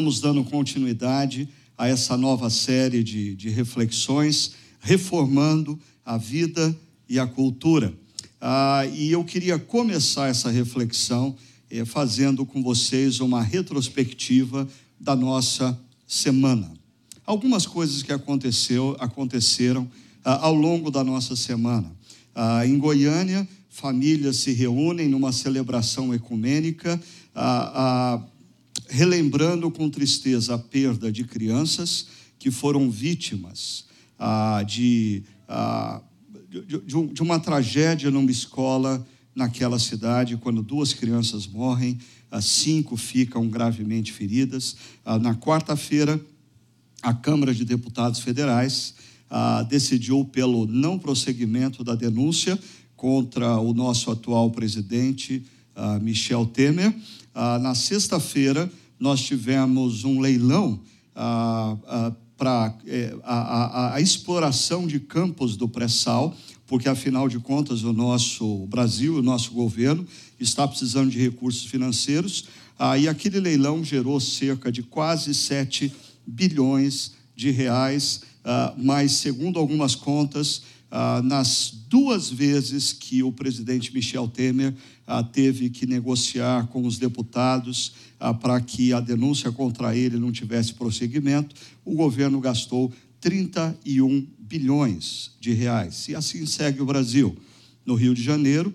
Estamos dando continuidade a essa nova série de, de reflexões, reformando a vida e a cultura. Ah, e eu queria começar essa reflexão eh, fazendo com vocês uma retrospectiva da nossa semana. Algumas coisas que aconteceu, aconteceram ah, ao longo da nossa semana. Ah, em Goiânia, famílias se reúnem numa celebração ecumênica. Ah, ah relembrando com tristeza a perda de crianças que foram vítimas ah, de, ah, de, de, uma tragédia numa escola naquela cidade, quando duas crianças morrem, cinco ficam gravemente feridas. Ah, na quarta-feira, a Câmara de Deputados Federais ah, decidiu pelo não prosseguimento da denúncia contra o nosso atual presidente, ah, Michel Temer. na sexta-feira, nós tivemos um leilão ah, ah, para eh, a, a, a, exploração de campos do pré-sal, porque afinal de contas o nosso Brasil, o nosso governo está precisando de recursos financeiros, ah, e aquele leilão gerou cerca de quase 7 bilhões de reais, ah, mas segundo algumas contas, ah, nas duas vezes que o presidente Michel Temer ah, teve que negociar com os deputados ah, para que a denúncia contra ele não tivesse prosseguimento, o governo gastou 31 bilhões de reais. E assim segue o Brasil. No Rio de Janeiro,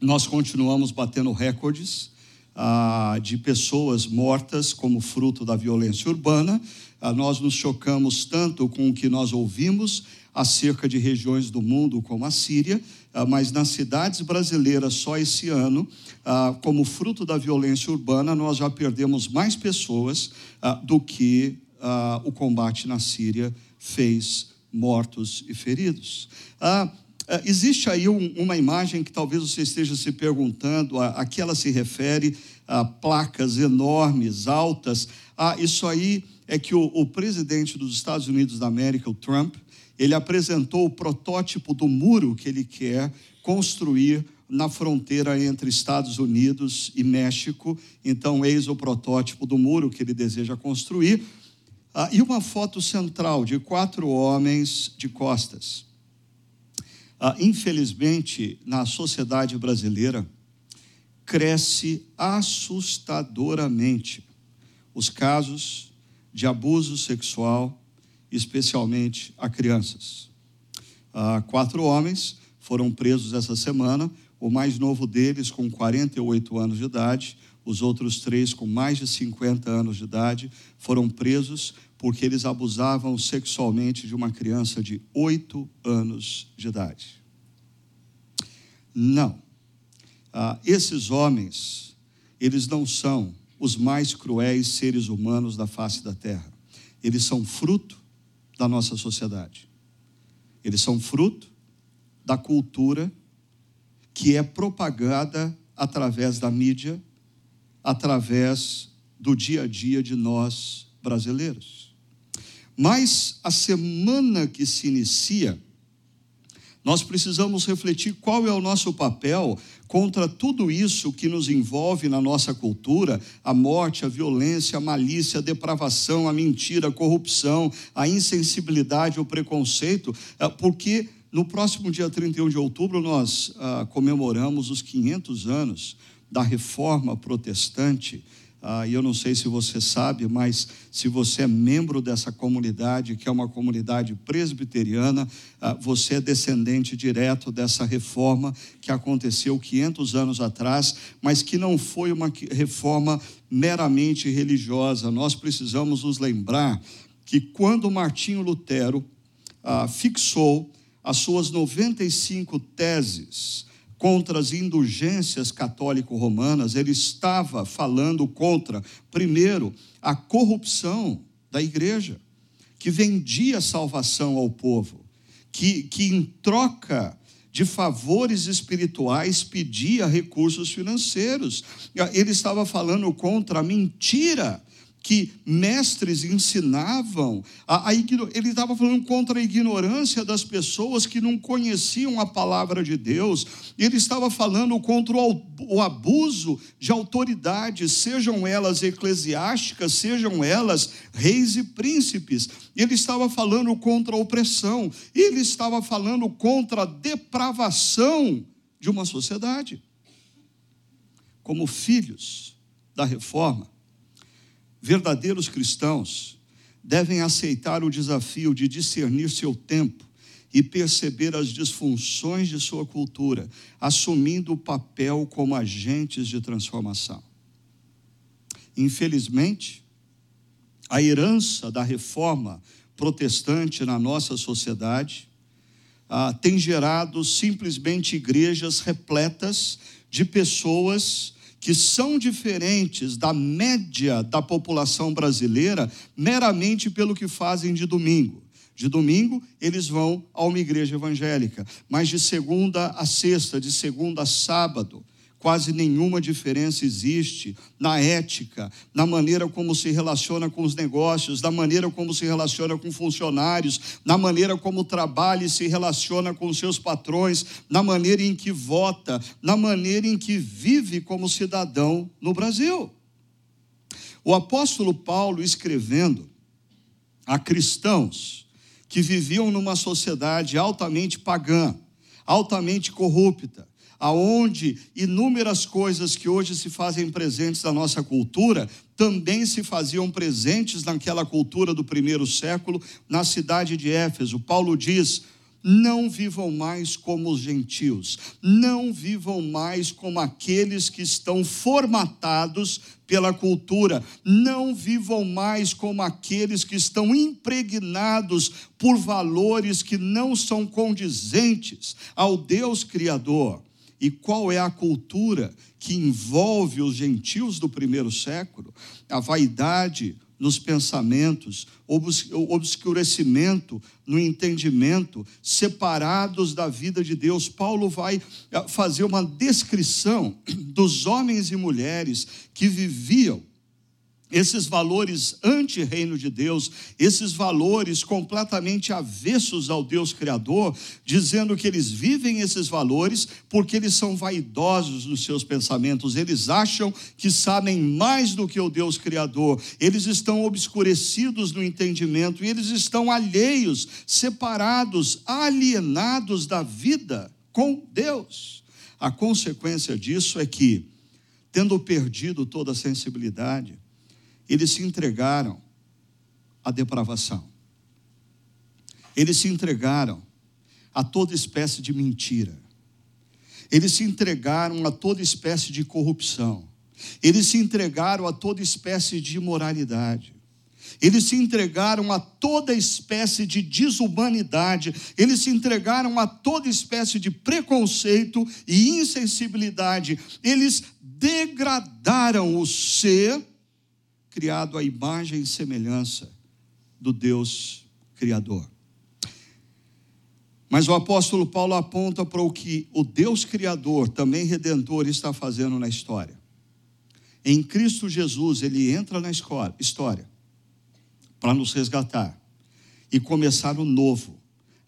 nós continuamos batendo recordes ah, de pessoas mortas como fruto da violência urbana. Ah, nós nos chocamos tanto com o que nós ouvimos acerca de regiões do mundo como a Síria, ah, mas nas cidades brasileiras, só esse ano, ah, como fruto da violência urbana, nós já perdemos mais pessoas ah, do que o combate na Síria fez mortos e feridos. Existe aí uma imagem que talvez você esteja se perguntando, a que ela se refere, a placas enormes, altas. Ah, isso aí é que o, o presidente dos Estados Unidos da América, o Trump, ele apresentou o protótipo do muro que ele quer construir na fronteira entre Estados Unidos e México. Então, eis o protótipo do muro que ele deseja construir. Ah, e uma foto central de quatro homens de costas. Ah, infelizmente, na sociedade brasileira, cresce assustadoramente os casos de abuso sexual especialmente a crianças. Ah, quatro homens foram presos essa semana, o mais novo deles com 48 anos de idade, os outros três com mais de 50 anos de idade foram presos porque eles abusavam sexualmente de uma criança de 8 anos de idade. Não. Ah, esses homens, eles não são os mais cruéis seres humanos da face da terra. Eles são fruto da nossa sociedade. Eles são fruto da cultura que é propagada através da mídia, através do dia a dia de nós brasileiros. Mas a semana que se inicia, nós precisamos refletir qual é o nosso papel contra tudo isso que nos envolve na nossa cultura: a morte, a violência, a malícia, a depravação, a mentira, a corrupção, a insensibilidade, o preconceito, eh, porque no próximo dia 31 de outubro nós ah, comemoramos os 500 anos da reforma protestante ah, e eu não sei se você sabe, mas se você é membro dessa comunidade, que é uma comunidade presbiteriana, ah, você é descendente direto dessa reforma que aconteceu 500 anos atrás, mas que não foi uma reforma meramente religiosa. Nós precisamos nos lembrar que quando Martinho Lutero ah, fixou as suas 95 teses, contra as indulgências católico-romanas, ele estava falando contra, primeiro, a corrupção da igreja, que vendia salvação ao povo, que, que em troca de favores espirituais pedia recursos financeiros. Ele estava falando contra a mentira que mestres ensinavam, a, a ele estava falando contra a ignorância das pessoas que não conheciam a palavra de Deus, ele estava falando contra o, o abuso de autoridades, sejam elas eclesiásticas, sejam elas reis e príncipes, ele estava falando contra a opressão, ele estava falando contra a depravação de uma sociedade. Como filhos da reforma, verdadeiros cristãos devem aceitar o desafio de discernir seu tempo e perceber as disfunções de sua cultura, assumindo o papel como agentes de transformação. Infelizmente, a herança da reforma protestante na nossa sociedade ah, tem gerado simplesmente igrejas repletas de pessoas que são diferentes da média da população brasileira meramente pelo que fazem de domingo. De domingo, eles vão a uma igreja evangélica, mas de segunda a sexta, de segunda a sábado, quase nenhuma diferença existe na ética, na maneira como se relaciona com os negócios, na maneira como se relaciona com funcionários, na maneira como trabalha e se relaciona com seus patrões, na maneira em que vota, na maneira em que vive como cidadão no Brasil. O apóstolo Paulo escrevendo a cristãos que viviam numa sociedade altamente pagã, altamente corrupta, aonde inúmeras coisas que hoje se fazem presentes na nossa cultura também se faziam presentes naquela cultura do primeiro século, na cidade de Éfeso. Paulo diz: não vivam mais como os gentios, não vivam mais como aqueles que estão formatados pela cultura, não vivam mais como aqueles que estão impregnados por valores que não são condizentes ao Deus Criador. E qual é a cultura que envolve os gentios do primeiro século? A vaidade nos pensamentos, o obscurecimento no entendimento, separados da vida de Deus. Paulo vai eh, fazer uma descrição dos homens e mulheres que viviam esses valores anti-reino de Deus, esses valores completamente avessos ao Deus Criador, dizendo que eles vivem esses valores porque eles são vaidosos nos seus pensamentos, eles acham que sabem mais do que o Deus Criador, eles estão obscurecidos no entendimento e eles estão alheios, separados, alienados da vida com Deus. A consequência disso é que, tendo perdido toda a sensibilidade, eles se entregaram à depravação. Eles se entregaram a toda espécie de mentira. Eles se entregaram a toda espécie de corrupção. Eles se entregaram a toda espécie de imoralidade. Eles se entregaram a toda espécie de desumanidade, eles se entregaram a toda espécie de preconceito e insensibilidade, eles degradaram o ser criado à imagem e semelhança do Deus Criador. Mas o apóstolo Paulo aponta para o que o Deus Criador, também Redentor, está fazendo na história. Em Cristo Jesus, ele entra na história para nos resgatar e começar o novo,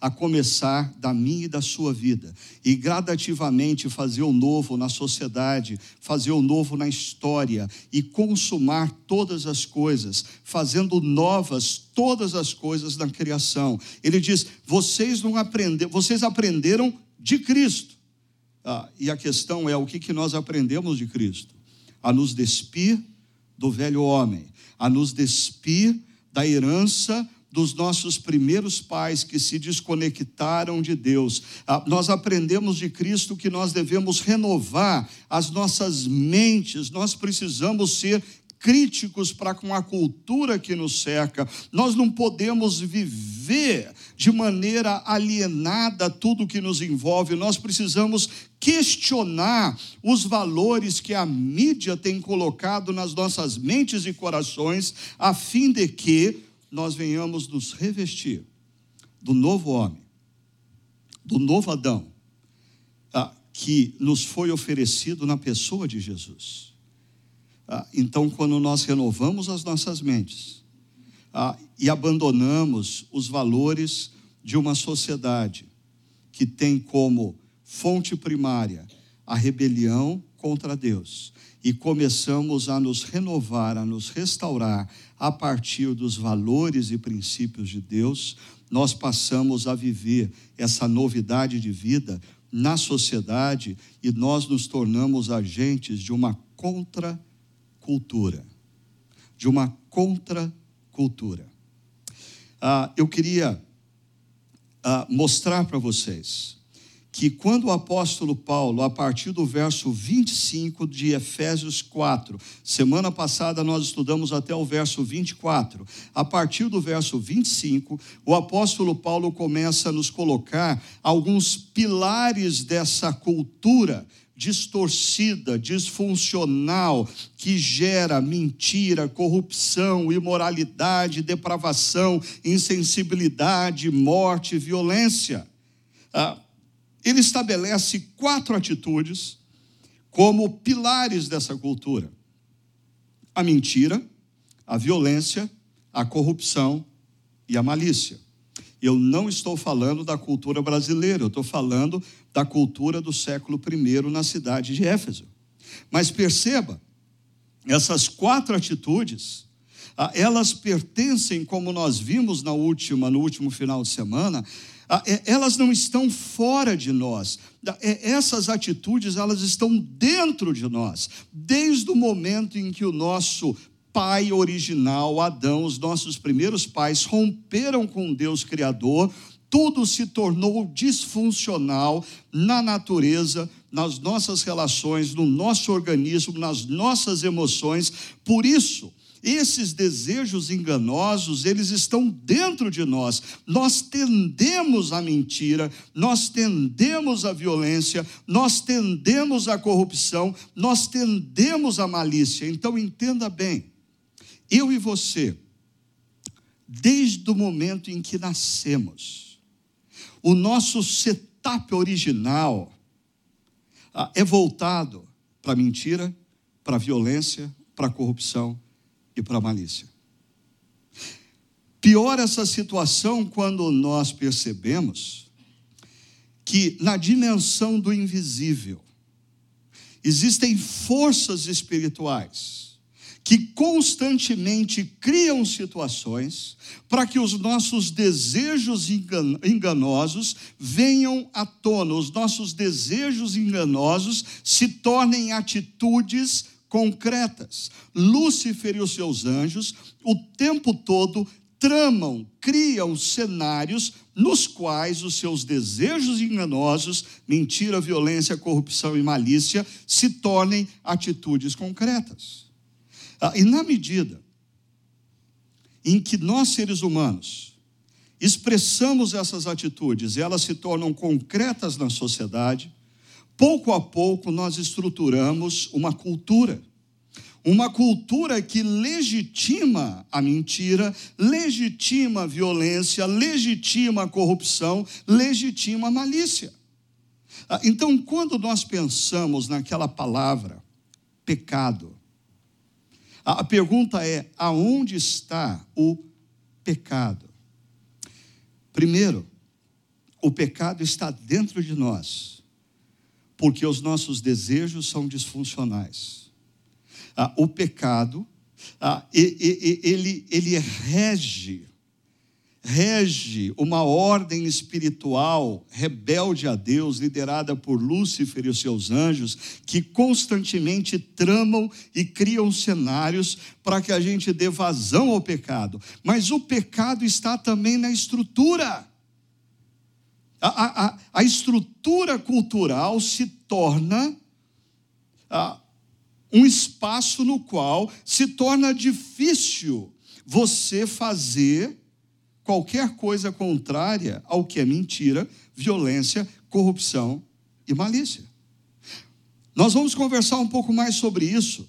a começar da minha e da sua vida, e gradativamente fazer o novo na sociedade, fazer o novo na história e consumar todas as coisas, fazendo novas todas as coisas na criação. Ele diz: vocês não aprenderam, vocês aprenderam de Cristo. Ah, e a questão é o que, que nós aprendemos de Cristo? A nos despir do velho homem, a nos despir da herança dos nossos primeiros pais que se desconectaram de Deus. Ah, nós aprendemos de Cristo que nós devemos renovar as nossas mentes, nós precisamos ser críticos para com a cultura que nos cerca. Nós não podemos viver de maneira alienada tudo que nos envolve. Nós precisamos questionar os valores que a mídia tem colocado nas nossas mentes e corações, a fim de que nós venhamos nos revestir do novo homem, do novo Adão, ah, que nos foi oferecido na pessoa de Jesus. Ah, então, quando nós renovamos as nossas mentes ah, e abandonamos os valores de uma sociedade que tem como fonte primária a rebelião contra Deus e começamos a nos renovar, a nos restaurar a partir dos valores e princípios de Deus, nós passamos a viver essa novidade de vida na sociedade e nós nos tornamos agentes de uma contracultura. De uma contracultura. Ah, eu queria ah, mostrar para vocês que quando o apóstolo Paulo, a partir do verso 25 de Efésios 4, semana passada nós estudamos até o verso 24, a partir do verso 25, o apóstolo Paulo começa a nos colocar alguns pilares dessa cultura distorcida, disfuncional, que gera mentira, corrupção, imoralidade, depravação, insensibilidade, morte, violência. Ah, ele estabelece quatro atitudes como pilares dessa cultura: a mentira, a violência, a corrupção e a malícia. Eu não estou falando da cultura brasileira, eu estou falando da cultura do século I na cidade de Éfeso. Mas perceba, essas quatro atitudes, ah, elas pertencem, como nós vimos na última, no último final de semana, elas não estão fora de nós. É, essas atitudes, elas estão dentro de nós, desde o momento em que o nosso pai original, Adão, os nossos primeiros pais, romperam com Deus Criador, tudo se tornou disfuncional na natureza, nas nossas relações, no nosso organismo, nas nossas emoções. Por isso, esses desejos enganosos, eles estão dentro de nós. Nós tendemos à mentira, nós tendemos à violência, nós tendemos à corrupção, nós tendemos à malícia. Então entenda bem, eu e você, desde o momento em que nascemos, o nosso setup original ah, é voltado para mentira, para violência, para corrupção e para a malícia. Pior essa situação quando nós percebemos que na dimensão do invisível existem forças espirituais que constantemente criam situações para que os nossos desejos enganosos venham à tona, os nossos desejos enganosos se tornem atitudes concretas. Lúcifer e os seus anjos, o tempo todo, tramam, criam cenários nos quais os seus desejos enganosos, mentira, violência, corrupção e malícia, se tornem atitudes concretas. Ah, e na medida em que nós, seres humanos, expressamos essas atitudes e elas se tornam concretas na sociedade, pouco a pouco nós estruturamos uma cultura. Uma cultura que legitima a mentira, legitima a violência, legitima a corrupção, legitima a malícia. Ah, então, quando nós pensamos naquela palavra, pecado, a pergunta é: aonde está o pecado? Primeiro, o pecado está dentro de nós porque os nossos desejos são disfuncionais. Ah, o pecado, ah, ele, ele rege, rege uma ordem espiritual rebelde a Deus, liderada por Lúcifer e os seus anjos, que constantemente tramam e criam cenários para que a gente dê vazão ao pecado. Mas o pecado está também na estrutura a, a, a estrutura cultural se torna um espaço no qual se torna difícil você fazer qualquer coisa contrária ao que é mentira, violência, corrupção e malícia. Nós vamos conversar um pouco mais sobre isso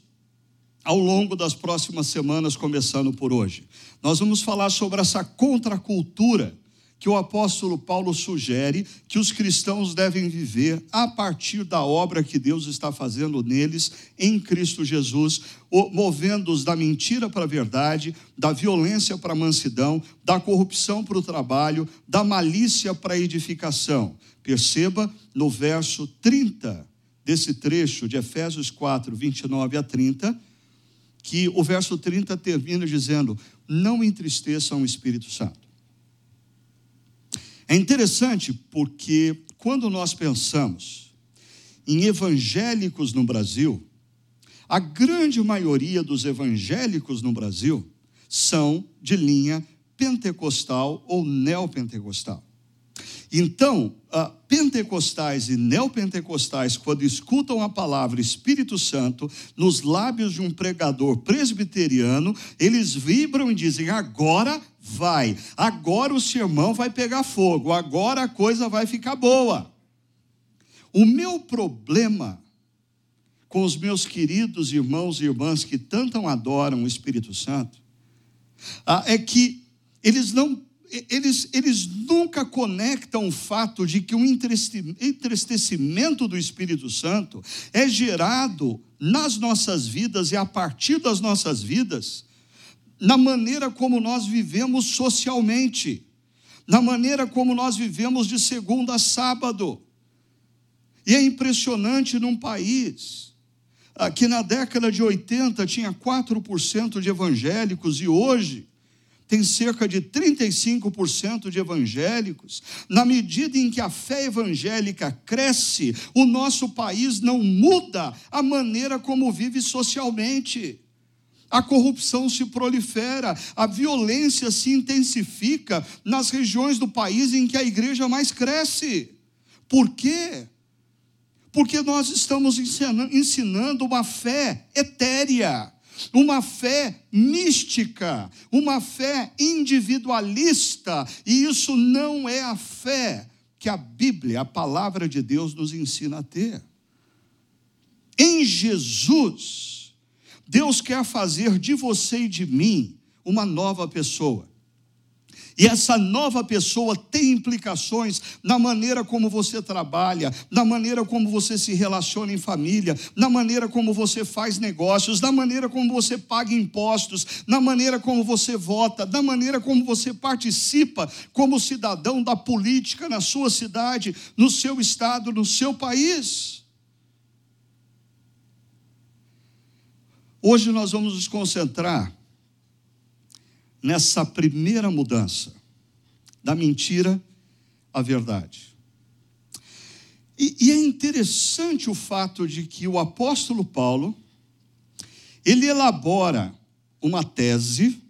ao longo das próximas semanas, começando por hoje. Nós vamos falar sobre essa contracultura que o apóstolo Paulo sugere que os cristãos devem viver a partir da obra que Deus está fazendo neles em Cristo Jesus, movendo-os da mentira para a verdade, da violência para a mansidão, da corrupção para o trabalho, da malícia para a edificação. Perceba no verso 30 desse trecho de Efésios 4, 29 a 30, que o verso 30 termina dizendo: Não entristeçam o Espírito Santo. É interessante porque quando nós pensamos em evangélicos no Brasil, a grande maioria dos evangélicos no Brasil são de linha pentecostal ou neopentecostal. Então, pentecostais e neopentecostais, quando escutam a palavra Espírito Santo nos lábios de um pregador presbiteriano, eles vibram e dizem: agora vai, agora o sermão vai pegar fogo, agora a coisa vai ficar boa. O meu problema com os meus queridos irmãos e irmãs que tanto adoram o Espírito Santo ah, é que eles não eles, eles nunca conectam o fato de que o entristecimento do Espírito Santo é gerado nas nossas vidas e a partir das nossas vidas, na maneira como nós vivemos socialmente, na maneira como nós vivemos de segunda a sábado. E é impressionante num país que na década de 80 tinha 4% de evangélicos e hoje tem cerca de 35% de evangélicos. Na medida em que a fé evangélica cresce, o nosso país não muda a maneira como vive socialmente. A corrupção se prolifera, a violência se intensifica nas regiões do país em que a igreja mais cresce. Por quê? Porque nós estamos ensinando uma fé etérea uma fé mística, uma fé individualista, e isso não é a fé que a Bíblia, a palavra de Deus, nos ensina a ter. Em Jesus, Deus quer fazer de você e de mim uma nova pessoa. E essa nova pessoa tem implicações na maneira como você trabalha, na maneira como você se relaciona em família, na maneira como você faz negócios, na maneira como você paga impostos, na maneira como você vota, na maneira como você participa como cidadão da política na sua cidade, no seu estado, no seu país. Hoje nós vamos nos concentrar nessa primeira mudança, da mentira à verdade. E, e, é interessante o fato de que o apóstolo Paulo, ele elabora uma tese,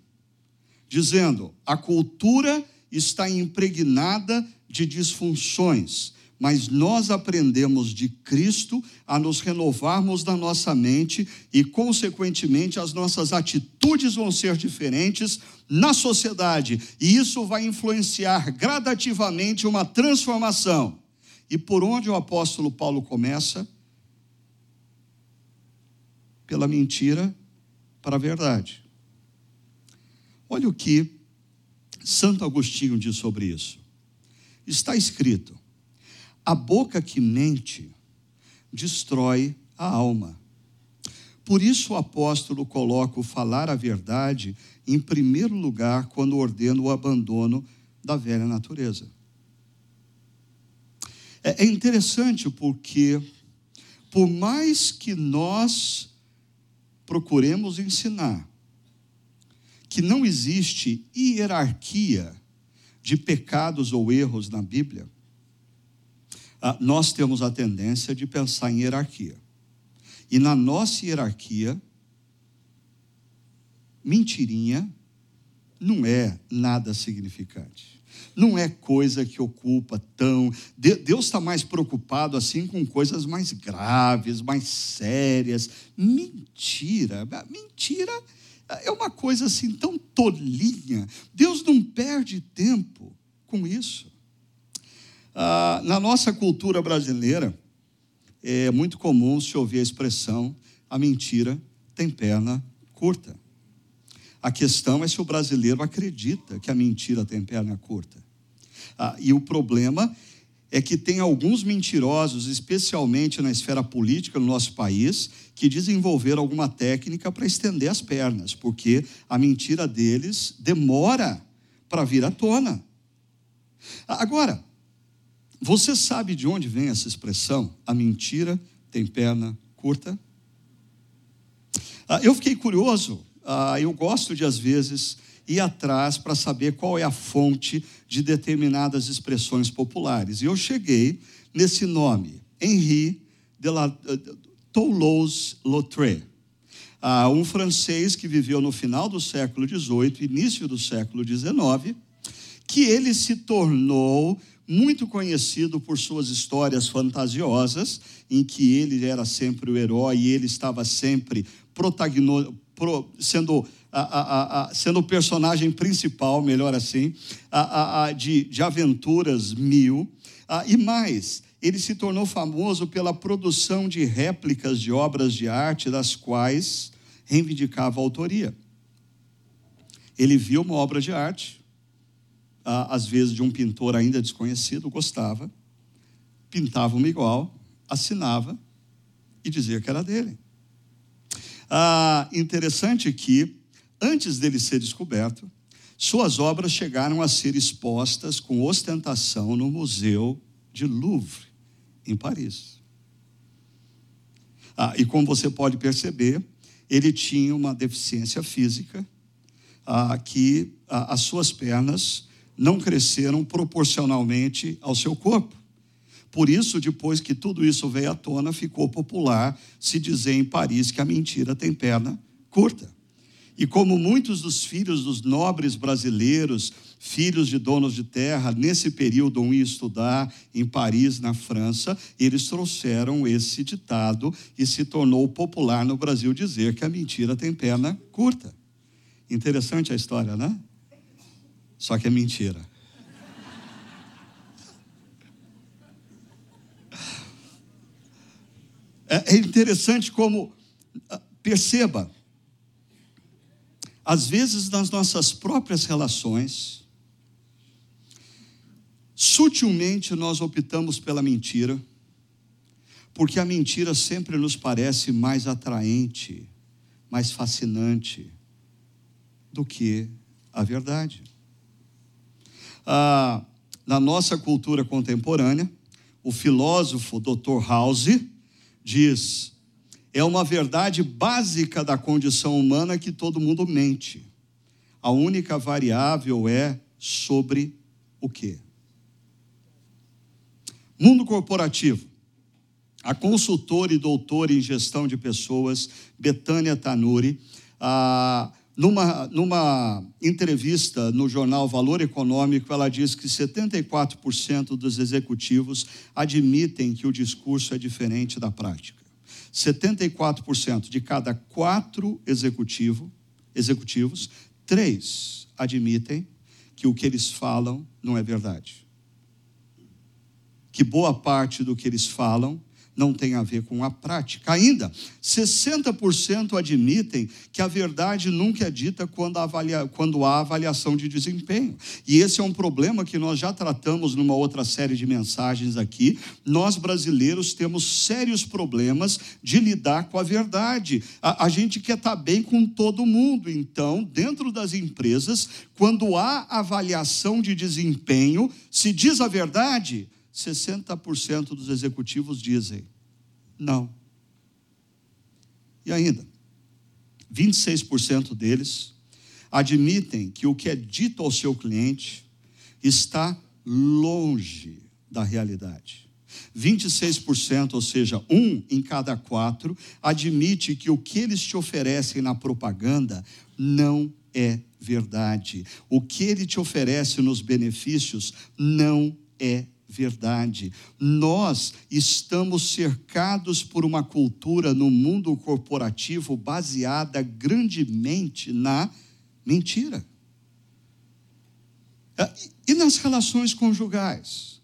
dizendo: a cultura está impregnada de disfunções, mas nós aprendemos de Cristo a nos renovarmos na nossa mente e, consequentemente, as nossas atitudes vão ser diferentes na sociedade, e isso vai influenciar gradativamente uma transformação. E por onde o apóstolo Paulo começa? Pela mentira para a verdade. Olha o que Santo Agostinho diz sobre isso. Está escrito: a boca que mente destrói a alma. Por isso o apóstolo coloca o falar a verdade em primeiro lugar quando ordena o abandono da velha natureza. É, é interessante porque, por mais que nós procuremos ensinar que não existe hierarquia de pecados ou erros na Bíblia, nós temos a tendência de pensar em hierarquia. E na nossa hierarquia, mentirinha não é nada significante. Não é coisa que ocupa tão. Deus está mais preocupado assim com coisas mais graves, mais sérias. Mentira. Mentira é uma coisa assim tão tolinha. Deus não perde tempo com isso. Ah, na nossa cultura brasileira, é muito comum se ouvir a expressão: a mentira tem perna curta. A questão é se o brasileiro acredita que a mentira tem perna curta. Ah, e o problema é que tem alguns mentirosos, especialmente na esfera política no nosso país, que desenvolveram alguma técnica para estender as pernas, porque a mentira deles demora para vir à tona. Agora, você sabe de onde vem essa expressão? A mentira tem perna curta? Ah, eu fiquei curioso, ah, eu gosto de, às vezes, ir atrás para saber qual é a fonte de determinadas expressões populares. E eu cheguei nesse nome, Henri de la, Toulouse-Lautrec, ah, um francês que viveu no final do século XVIII, início do século XIX, que ele se tornou muito conhecido por suas histórias fantasiosas, em que ele era sempre o herói e ele estava sempre sendo a, a, a, sendo o personagem principal, melhor assim, de, de aventuras mil. e mais, ele se tornou famoso pela produção de réplicas de obras de arte, das quais reivindicava a autoria. Ele viu uma obra de arte, às vezes de um pintor ainda desconhecido, gostava, pintava uma igual, assinava e dizia que era dele. Ah, interessante que Antes dele ser descoberto, suas obras chegaram a ser expostas com ostentação no Museu de Louvre, em Paris. Ah, e como você pode perceber, ele tinha uma deficiência física, ah, que ah, as suas pernas não cresceram proporcionalmente ao seu corpo. Por isso, depois que tudo isso veio à tona, ficou popular se dizer em Paris que a mentira tem perna curta. E como muitos dos filhos dos nobres brasileiros, filhos de donos de terra, nesse período iam estudar em Paris, na França, eles trouxeram esse ditado e se tornou popular no Brasil dizer que a mentira tem perna curta. Interessante a história, né? Só que é mentira. É, é interessante como, ah, perceba, às vezes nas nossas próprias relações, sutilmente nós optamos pela mentira, porque a mentira sempre nos parece mais atraente, mais fascinante do que a verdade. Ah, na nossa cultura contemporânea, o filósofo Dr. House diz: é uma verdade básica da condição humana que todo mundo mente. A única variável é sobre o quê? Mundo corporativo. A consultora e doutora em gestão de pessoas, Betânia Tanuri, a, numa, numa entrevista no jornal Valor Econômico, ela diz que 74% dos executivos admitem que o discurso é diferente da prática. 74% de cada quatro executivo, executivos, três admitem que o que eles falam não é verdade. Que boa parte do que eles falam não tem a ver com a prática. Ainda, 60% admitem que a verdade nunca é dita quando, avalia, quando há avaliação de desempenho. E esse é um problema que nós já tratamos numa outra série de mensagens aqui. Nós brasileiros temos sérios problemas de lidar com a verdade. A, a gente quer estar bem com todo mundo. Então, dentro das empresas, quando há avaliação de desempenho, se diz a verdade, 60% dos executivos dizem não. E ainda, 26% deles admitem que o que é dito ao seu cliente está longe da realidade. 26%, ou seja, um em cada quatro, admite que o que eles te oferecem na propaganda não é verdade. O que ele te oferece nos benefícios não é verdade. Nós estamos cercados por uma cultura no mundo corporativo baseada grandemente na mentira. É, e nas relações conjugais?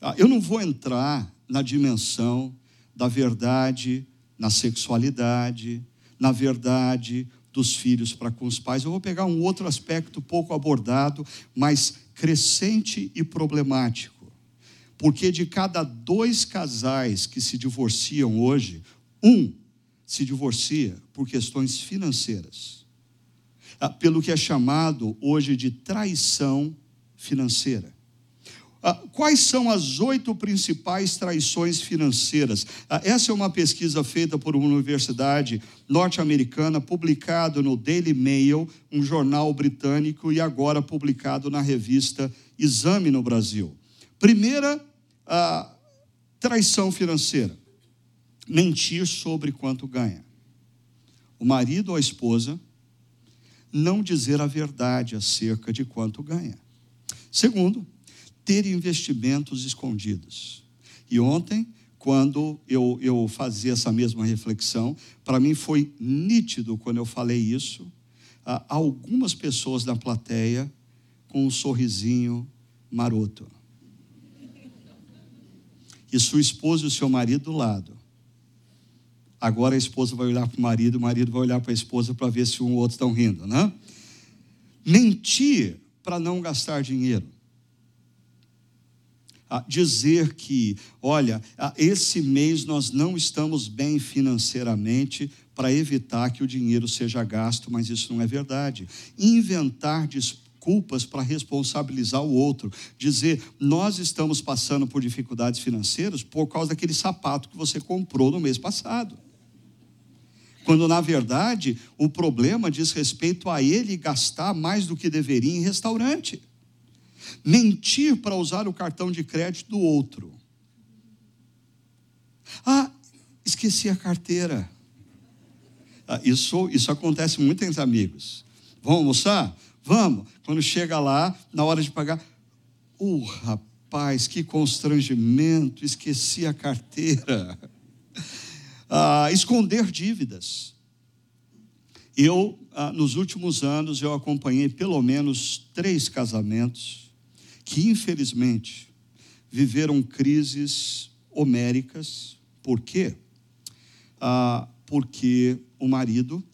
Ah, eu não vou entrar na dimensão da verdade na sexualidade, na verdade dos filhos para com os pais. Eu vou pegar um outro aspecto pouco abordado, mas crescente e problemático. Porque de cada dois casais que se divorciam hoje, um se divorcia por questões financeiras. Ah, pelo que é chamado hoje de traição financeira. Ah, quais são as oito principais traições financeiras? Ah, essa é uma pesquisa feita por uma universidade norte-americana, publicado no Daily Mail, um jornal britânico, e agora publicado na revista Exame no Brasil. Primeira, a traição financeira: mentir sobre quanto ganha. O marido ou a esposa não dizer a verdade acerca de quanto ganha. Segundo, ter investimentos escondidos. E ontem, quando eu, eu fazia essa mesma reflexão, para mim foi nítido quando eu falei isso, ah, algumas pessoas na plateia com um sorrisinho maroto. E sua esposa e o seu marido do lado. Agora a esposa vai olhar para o marido, o marido vai olhar para a esposa para ver se um ou outro estão rindo, né? Mentir para não gastar dinheiro dizer que, olha, esse mês nós não estamos bem financeiramente para evitar que o dinheiro seja gasto, mas isso não é verdade. Inventar desculpas para responsabilizar o outro, dizer nós estamos passando por dificuldades financeiras por causa daquele sapato que você comprou no mês passado. Quando na verdade o problema diz respeito a ele gastar mais do que deveria em restaurante mentir para usar o cartão de crédito do outro. Ah, esqueci a carteira. Ah, isso, isso acontece muito entre amigos. Vamos almoçar? Vamos. Quando chega lá, na hora de pagar, uh, rapaz, que constrangimento, esqueci a carteira. Ah, esconder dívidas. Eu, ah, nos últimos anos, eu acompanhei pelo menos três casamentos que infelizmente viveram crises homéricas. Por quê? Ah, porque o marido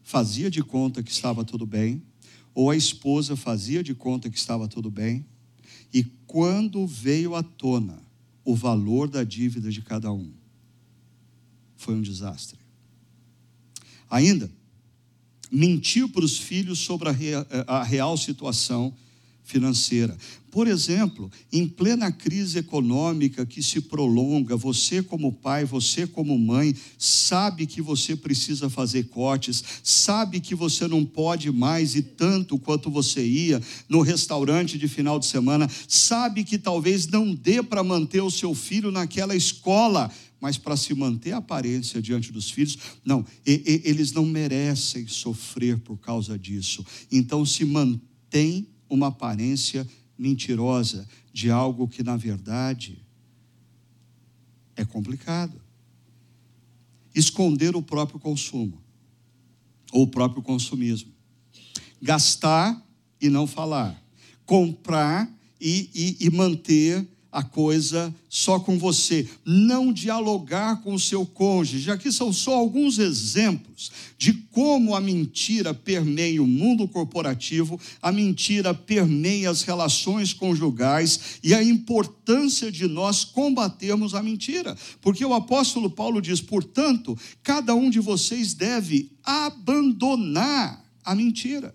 fazia de conta que estava tudo bem, ou a esposa fazia de conta que estava tudo bem, e quando veio à tona o valor da dívida de cada um, foi um desastre. Ainda, mentiu para os filhos sobre a real situação financeira. Por exemplo, em plena crise econômica que se prolonga, você, como pai, você, como mãe, sabe que você precisa fazer cortes, sabe que você não pode mais ir tanto quanto você ia no restaurante de final de semana, sabe que talvez não dê para manter o seu filho naquela escola, mas para se manter a aparência diante dos filhos, não, eles não merecem sofrer por causa disso. Então se mantém uma aparência mentirosa de algo que, na verdade, é complicado. Esconder o próprio consumo, ou o próprio consumismo. Gastar e não falar. Comprar e, e, e manter a coisa só com você, não dialogar com o seu cônjuge. Aqui são só alguns exemplos de como a mentira permeia o mundo corporativo, a mentira permeia as relações conjugais e a importância de nós combatermos a mentira. Porque o apóstolo Paulo diz: portanto, cada um de vocês deve abandonar a mentira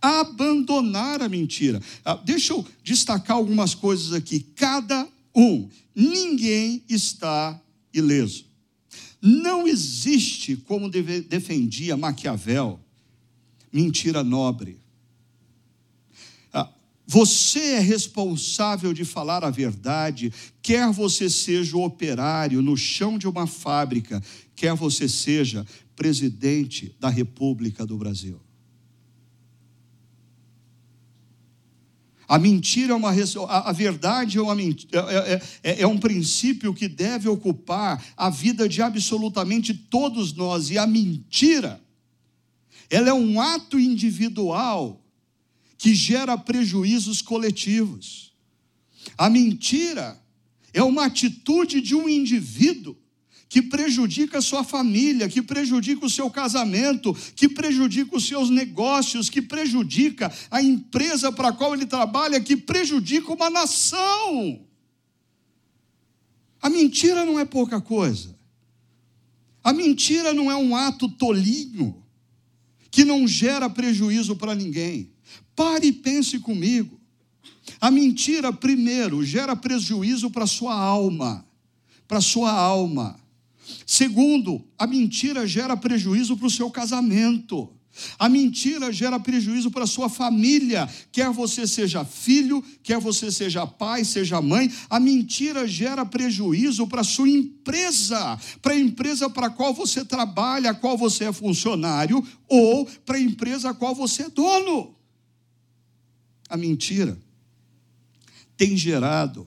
abandonar a mentira. Ah, deixa eu destacar algumas coisas aqui. Cada um, ninguém está ileso. Não existe, como defendia Maquiavel, mentira nobre. Ah, você é responsável de falar a verdade, quer você seja o operário no chão de uma fábrica, quer você seja presidente da República do Brasil. A mentira é uma a verdade é, uma, é, é, é, é um princípio que deve ocupar a vida de absolutamente todos nós. E a mentira, ela é um ato individual que gera prejuízos coletivos. A mentira é uma atitude de um indivíduo que prejudica a sua família, que prejudica o seu casamento, que prejudica os seus negócios, que prejudica a empresa para a qual ele trabalha, que prejudica uma nação. A mentira não é pouca coisa. A mentira não é um ato tolinho que não gera prejuízo para ninguém. Pare e pense comigo. A mentira, primeiro, gera prejuízo para sua alma. Para sua alma. Segundo, a mentira gera prejuízo para o seu casamento. A mentira gera prejuízo para a sua família, quer você seja filho, quer você seja pai, seja mãe. A mentira gera prejuízo para a sua empresa, para a empresa para a qual você trabalha, a qual você é funcionário, ou para a empresa a qual você é dono. A mentira tem gerado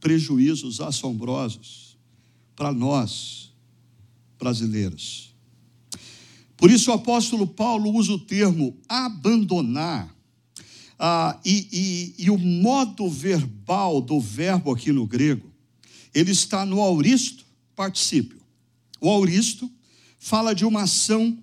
prejuízos assombrosos para nós, brasileiros. Por isso o apóstolo Paulo usa o termo abandonar. Ah, e, e, e o modo verbal do verbo aqui no grego, ele está no auristo particípio. O auristo fala de uma ação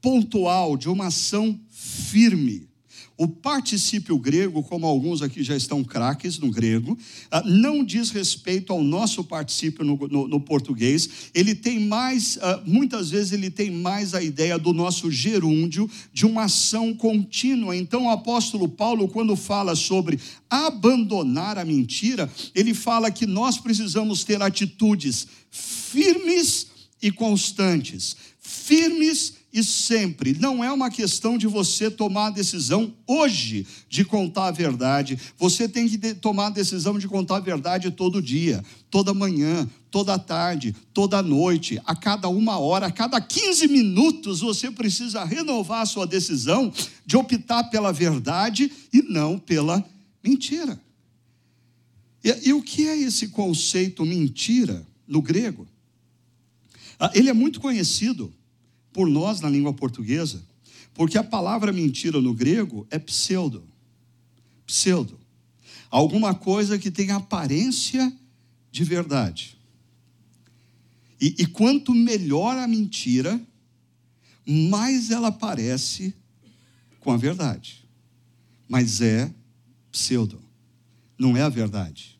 pontual, de uma ação firme. O particípio grego, como alguns aqui já estão craques no grego, ah, não diz respeito ao nosso particípio no, no, no português. Ele tem mais, ah, muitas vezes, ele tem mais a ideia do nosso gerúndio, de uma ação contínua. Então, o apóstolo Paulo, quando fala sobre abandonar a mentira, ele fala que nós precisamos ter atitudes firmes e constantes. Firmes e sempre. Não é uma questão de você tomar a decisão hoje de contar a verdade. Você tem que tomar a decisão de contar a verdade todo dia, toda manhã, toda tarde, toda noite, a cada uma hora, a cada 15 minutos. Você precisa renovar a sua decisão de optar pela verdade e não pela mentira. E, e o que é esse conceito mentira no grego? Ah, ele é muito conhecido por nós na língua portuguesa, porque a palavra mentira no grego é pseudo. Pseudo. Alguma coisa que tem aparência de verdade. E, e quanto melhor a mentira, mais ela parece com a verdade. Mas é pseudo. Não é a verdade.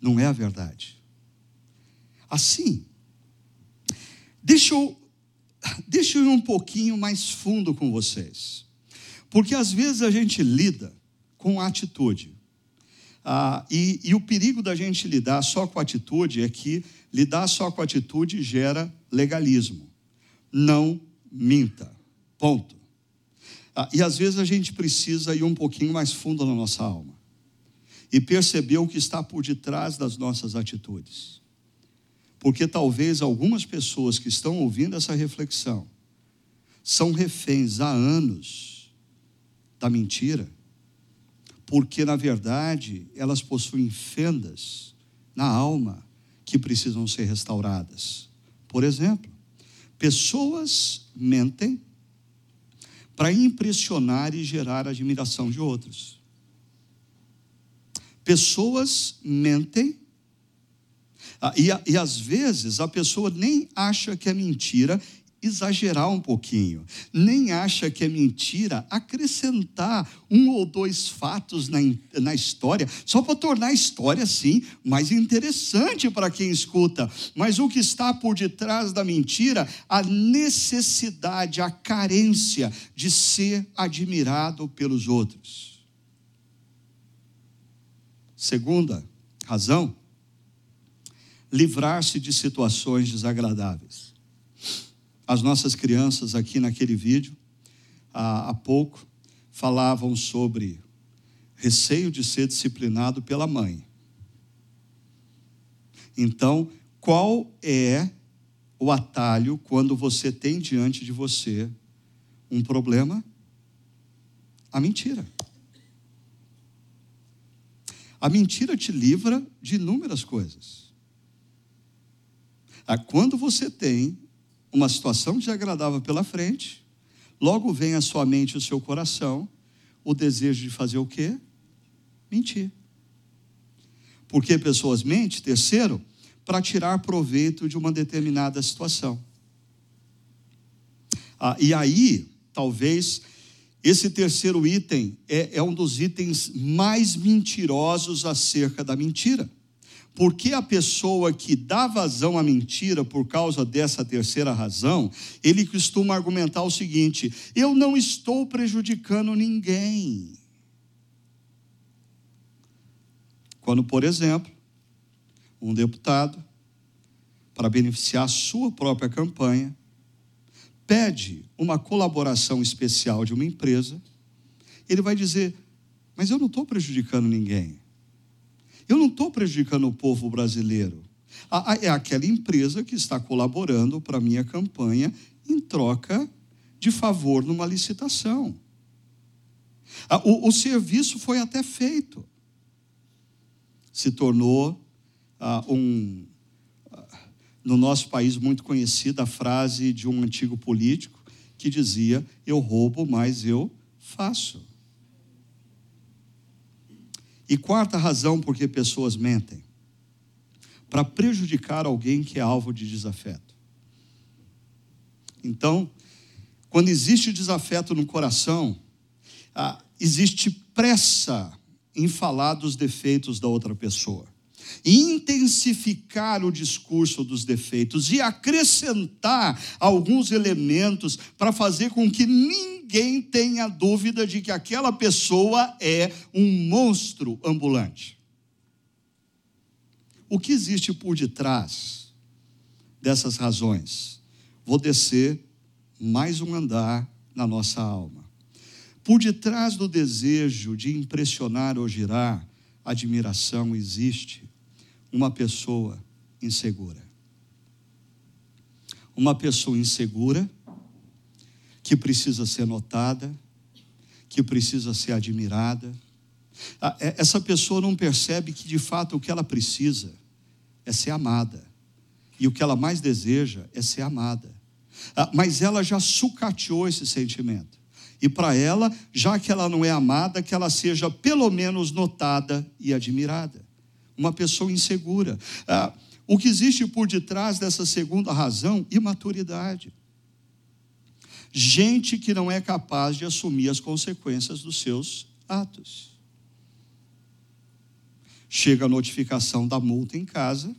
Não é a verdade. Assim, deixa eu deixa eu ir um pouquinho mais fundo com vocês. Porque às vezes a gente lida com atitude. Ah, e, e o perigo da gente lidar só com atitude é que lidar só com atitude gera legalismo. Não minta. Ponto. Ah, e às vezes a gente precisa ir um pouquinho mais fundo na nossa alma e perceber o que está por detrás das nossas atitudes. Porque talvez algumas pessoas que estão ouvindo essa reflexão são reféns há anos da mentira, porque na verdade elas possuem fendas na alma que precisam ser restauradas. Por exemplo, pessoas mentem para impressionar e gerar admiração de outros. Pessoas mentem e, e às vezes a pessoa nem acha que é mentira exagerar um pouquinho, nem acha que é mentira acrescentar um ou dois fatos na, na história, só para tornar a história, assim mais interessante para quem escuta. Mas o que está por detrás da mentira, a necessidade, a carência de ser admirado pelos outros. Segunda razão, livrar-se de situações desagradáveis. As nossas crianças aqui naquele vídeo, há, pouco, falavam sobre receio de ser disciplinado pela mãe. Então, qual é o atalho quando você tem diante de você um problema? A mentira. A mentira te livra de inúmeras coisas. Ah, quando você tem uma situação desagradável pela frente, logo vem à sua mente ao seu coração o desejo de fazer o quê? Mentir. Por que pessoas mentem? Terceiro, para tirar proveito de uma determinada situação. Ah, e aí, talvez, esse terceiro item é, é um dos itens mais mentirosos acerca da mentira. Porque a pessoa que dá vazão à mentira por causa dessa terceira razão, ele costuma argumentar o seguinte: eu não estou prejudicando ninguém. Quando, por exemplo, um deputado, para beneficiar a sua própria campanha, pede uma colaboração especial de uma empresa, ele vai dizer: Mas eu não estou prejudicando ninguém. Eu não estou prejudicando o povo brasileiro. É aquela empresa que está colaborando para a minha campanha em troca de favor numa licitação. O, o serviço foi até feito. Se tornou uh, um, uh, no nosso país, muito conhecida a frase de um antigo político que dizia: Eu roubo, mas eu faço. E quarta razão por que pessoas mentem: para prejudicar alguém que é alvo de desafeto. Então, quando existe desafeto no coração, ah, existe pressa em falar dos defeitos da outra pessoa, intensificar o discurso dos defeitos e acrescentar alguns elementos para fazer com que ninguém ninguém tenha dúvida de que aquela pessoa é um monstro ambulante. O que existe por detrás dessas razões? Vou descer mais um andar na nossa alma. Por detrás do desejo de impressionar ou girar admiração existe uma pessoa insegura. Uma pessoa insegura que precisa ser notada, que precisa ser admirada. É, essa pessoa não percebe que de fato o que ela precisa é ser amada. E o que ela mais deseja é ser amada. Mas ela já sucateou esse sentimento. E para ela, já que ela não é amada, que ela seja pelo menos notada e admirada. Uma pessoa insegura. O que existe por detrás dessa segunda razão? Imaturidade gente que não é capaz de assumir as consequências dos seus atos. Chega a notificação da multa em casa,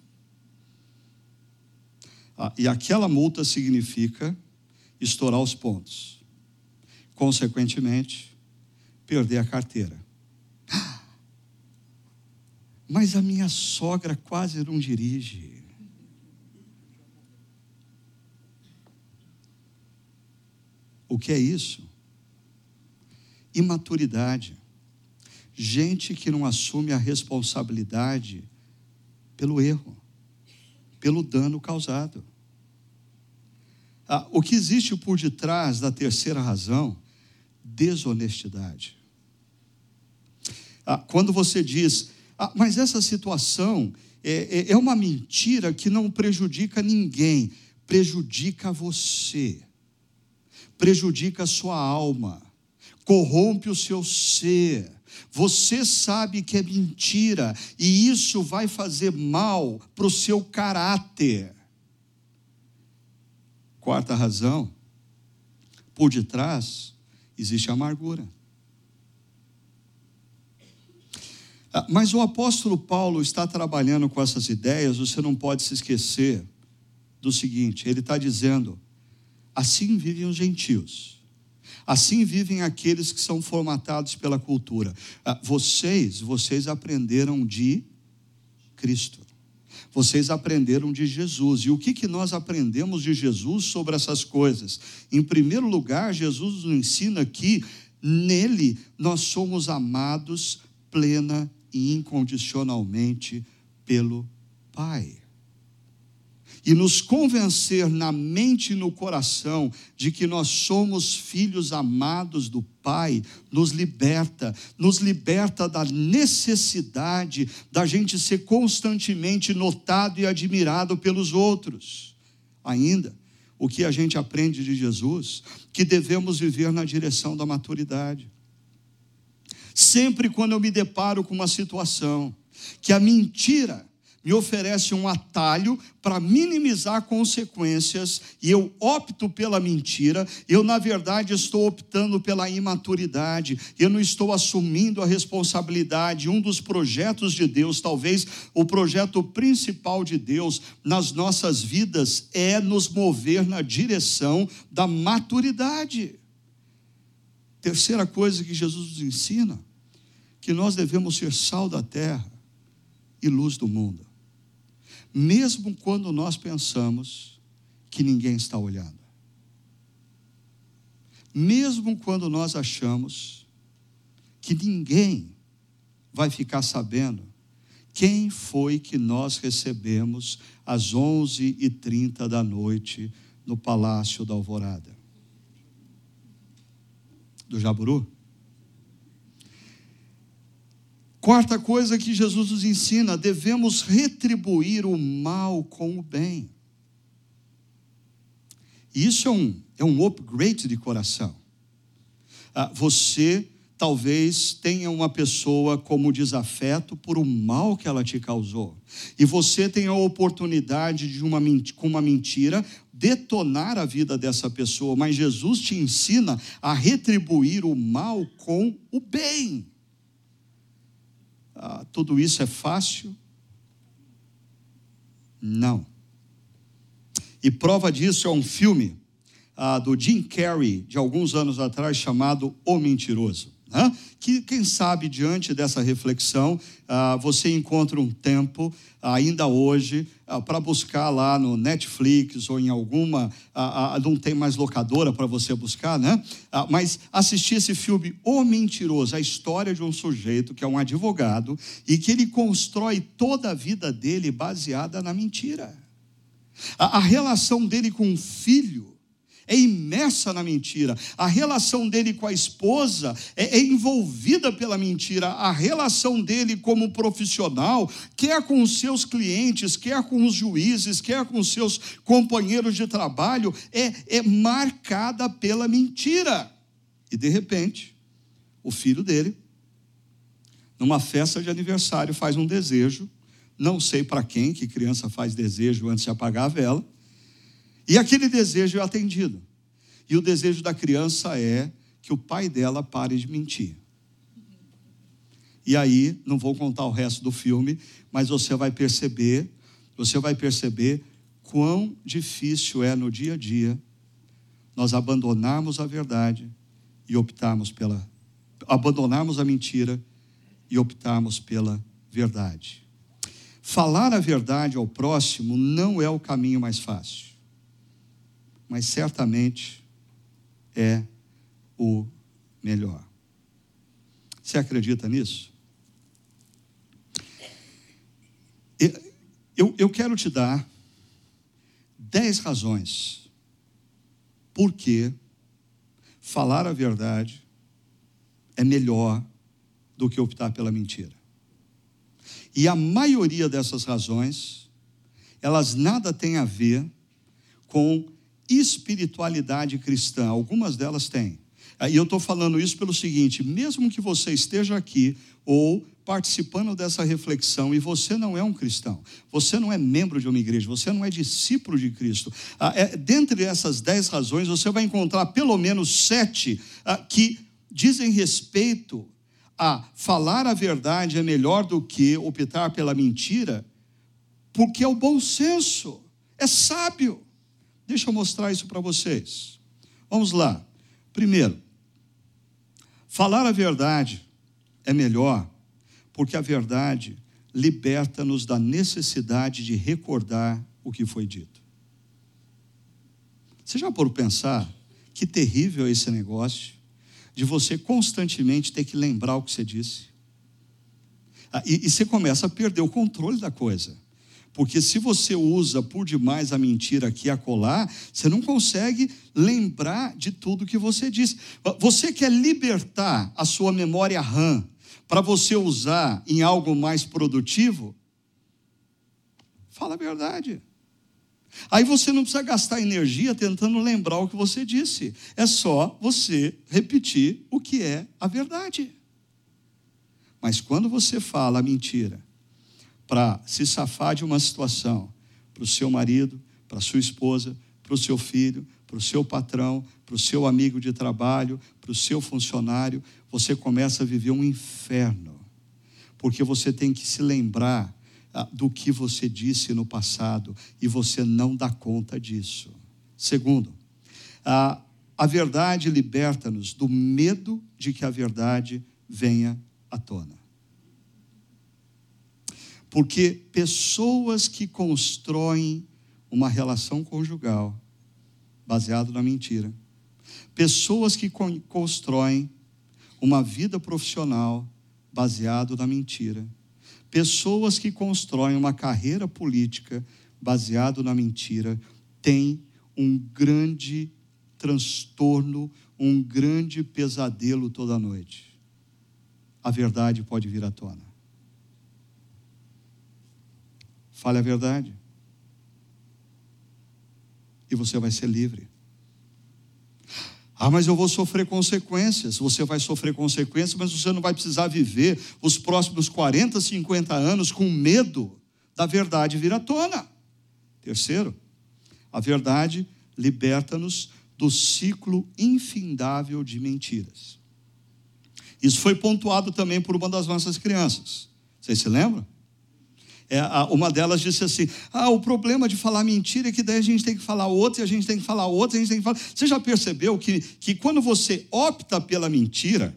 ah, e aquela multa significa estourar os pontos. Consequentemente, perder a carteira. Mas a minha sogra quase não dirige. O que é isso? Imaturidade. Gente que não assume a responsabilidade pelo erro, pelo dano causado. Ah, o que existe por detrás da terceira razão? Desonestidade. Ah, quando você diz, ah, mas essa situação é, é, é uma mentira que não prejudica ninguém, prejudica você prejudica a sua alma, corrompe o seu ser. Você sabe que é mentira e isso vai fazer mal para o seu caráter. Quarta razão, por detrás existe amargura. Ah, mas o apóstolo Paulo está trabalhando com essas ideias, você não pode se esquecer do seguinte: ele está dizendo, Assim vivem os gentios. Assim vivem aqueles que são formatados pela cultura. Ah, vocês, vocês aprenderam de Cristo. Vocês aprenderam de Jesus. E o que, que nós aprendemos de Jesus sobre essas coisas? Em primeiro lugar, Jesus nos ensina que nele nós somos amados plena e incondicionalmente pelo Pai e nos convencer na mente e no coração de que nós somos filhos amados do Pai, nos liberta, nos liberta da necessidade da gente ser constantemente notado e admirado pelos outros. Ainda, o que a gente aprende de Jesus, que devemos viver na direção da maturidade. Sempre quando eu me deparo com uma situação que a mentira me oferece um atalho para minimizar consequências e eu opto pela mentira, eu na verdade estou optando pela imaturidade, eu não estou assumindo a responsabilidade. Um dos projetos de Deus, talvez o projeto principal de Deus nas nossas vidas, é nos mover na direção da maturidade. Terceira coisa que Jesus nos ensina, que nós devemos ser sal da terra e luz do mundo. Mesmo quando nós pensamos que ninguém está olhando. Mesmo quando nós achamos que ninguém vai ficar sabendo quem foi que nós recebemos às 11h30 da noite no Palácio da Alvorada do Jaburu. Quarta coisa que Jesus nos ensina: devemos retribuir o mal com o bem. Isso é um, é um upgrade de coração. Ah, você talvez tenha uma pessoa como desafeto por o mal que ela te causou. E você tem a oportunidade de, uma, com uma mentira, detonar a vida dessa pessoa. Mas Jesus te ensina a retribuir o mal com o bem. Ah, tudo isso é fácil? Não. E prova disso é um filme ah, do Jim Carrey, de alguns anos atrás, chamado O Mentiroso que, quem sabe, diante dessa reflexão, ah, você encontra um tempo, ainda hoje, ah, para buscar lá no Netflix ou em alguma. Ah, não tem mais locadora para você buscar, né? mas assistir esse filme O Mentiroso, a história de um sujeito que é um advogado e que ele constrói toda a vida dele baseada na mentira. a relação dele com o filho é imersa na mentira. A relação dele com a esposa é, é, envolvida pela mentira. A relação dele como profissional, quer com os seus clientes, quer com os juízes, quer com os seus companheiros de trabalho, é, é marcada pela mentira. E de repente, o filho dele, numa festa de aniversário, faz um desejo. Não sei para quem, que criança faz desejo antes de apagar a vela e aquele desejo é atendido. E o desejo da criança é que o pai dela pare de mentir. E aí, não vou contar o resto do filme, mas você vai perceber, você vai perceber quão difícil é no dia a dia nós abandonarmos a verdade e optarmos pela abandonarmos a mentira e optarmos pela verdade. Falar a verdade ao próximo não é o caminho mais fácil mas certamente é o melhor. Você acredita nisso? Eu, eu quero te dar dez razões por que falar a verdade é melhor do que optar pela mentira. E a maioria dessas razões, elas nada têm a ver com espiritualidade cristã. Algumas delas têm. E eu estou falando isso pelo seguinte: mesmo que você esteja aqui ou participando dessa reflexão e você não é um cristão, você não é membro de uma igreja, você não é discípulo de Cristo, ah, é, dentre essas dez razões, você vai encontrar pelo menos sete ah, que dizem respeito a falar a verdade é melhor do que optar pela mentira, porque é o bom senso, é sábio. Deixa eu mostrar isso para vocês. Vamos lá. Primeiro, falar a verdade é melhor, porque a verdade liberta-nos da necessidade de recordar o que foi dito. Você já por pensar que terrível é esse negócio de você constantemente ter que lembrar o que você disse? Ah, e, e você começa a perder o controle da coisa. Porque se você usa por demais a mentira aqui a colar, você não consegue lembrar de tudo que você disse. Você quer libertar a sua memória RAM para você usar em algo mais produtivo? Fala a verdade. Aí você não precisa gastar energia tentando lembrar o que você disse. É só você repetir o que é a verdade. Mas quando você fala a mentira, para se safar de uma situação, para o seu marido, para a sua esposa, para o seu filho, para o seu patrão, para o seu amigo de trabalho, para o seu funcionário, você começa a viver um inferno. Porque você tem que se lembrar ah, do que você disse no passado e você não dá conta disso. Segundo, a, a verdade liberta-nos do medo de que a verdade venha à tona. Porque pessoas que constroem uma relação conjugal baseado na mentira, pessoas que constroem uma vida profissional baseado na mentira, pessoas que constroem uma carreira política baseado na mentira, têm um grande transtorno, um grande pesadelo toda noite. A verdade pode vir à tona. Fale a verdade. E você vai ser livre. Ah, mas eu vou sofrer consequências. Você vai sofrer consequências, mas você não vai precisar viver os próximos 40, 50 anos com medo da verdade vir à tona. Terceiro, a verdade liberta-nos do ciclo infindável de mentiras. Isso foi pontuado também por uma das nossas crianças. Vocês se lembram? É, uma delas disse assim: Ah, o problema de falar mentira é que daí a gente tem que falar outra, e a gente tem que falar outra, a gente tem que falar. Você já percebeu que, que quando você opta pela mentira,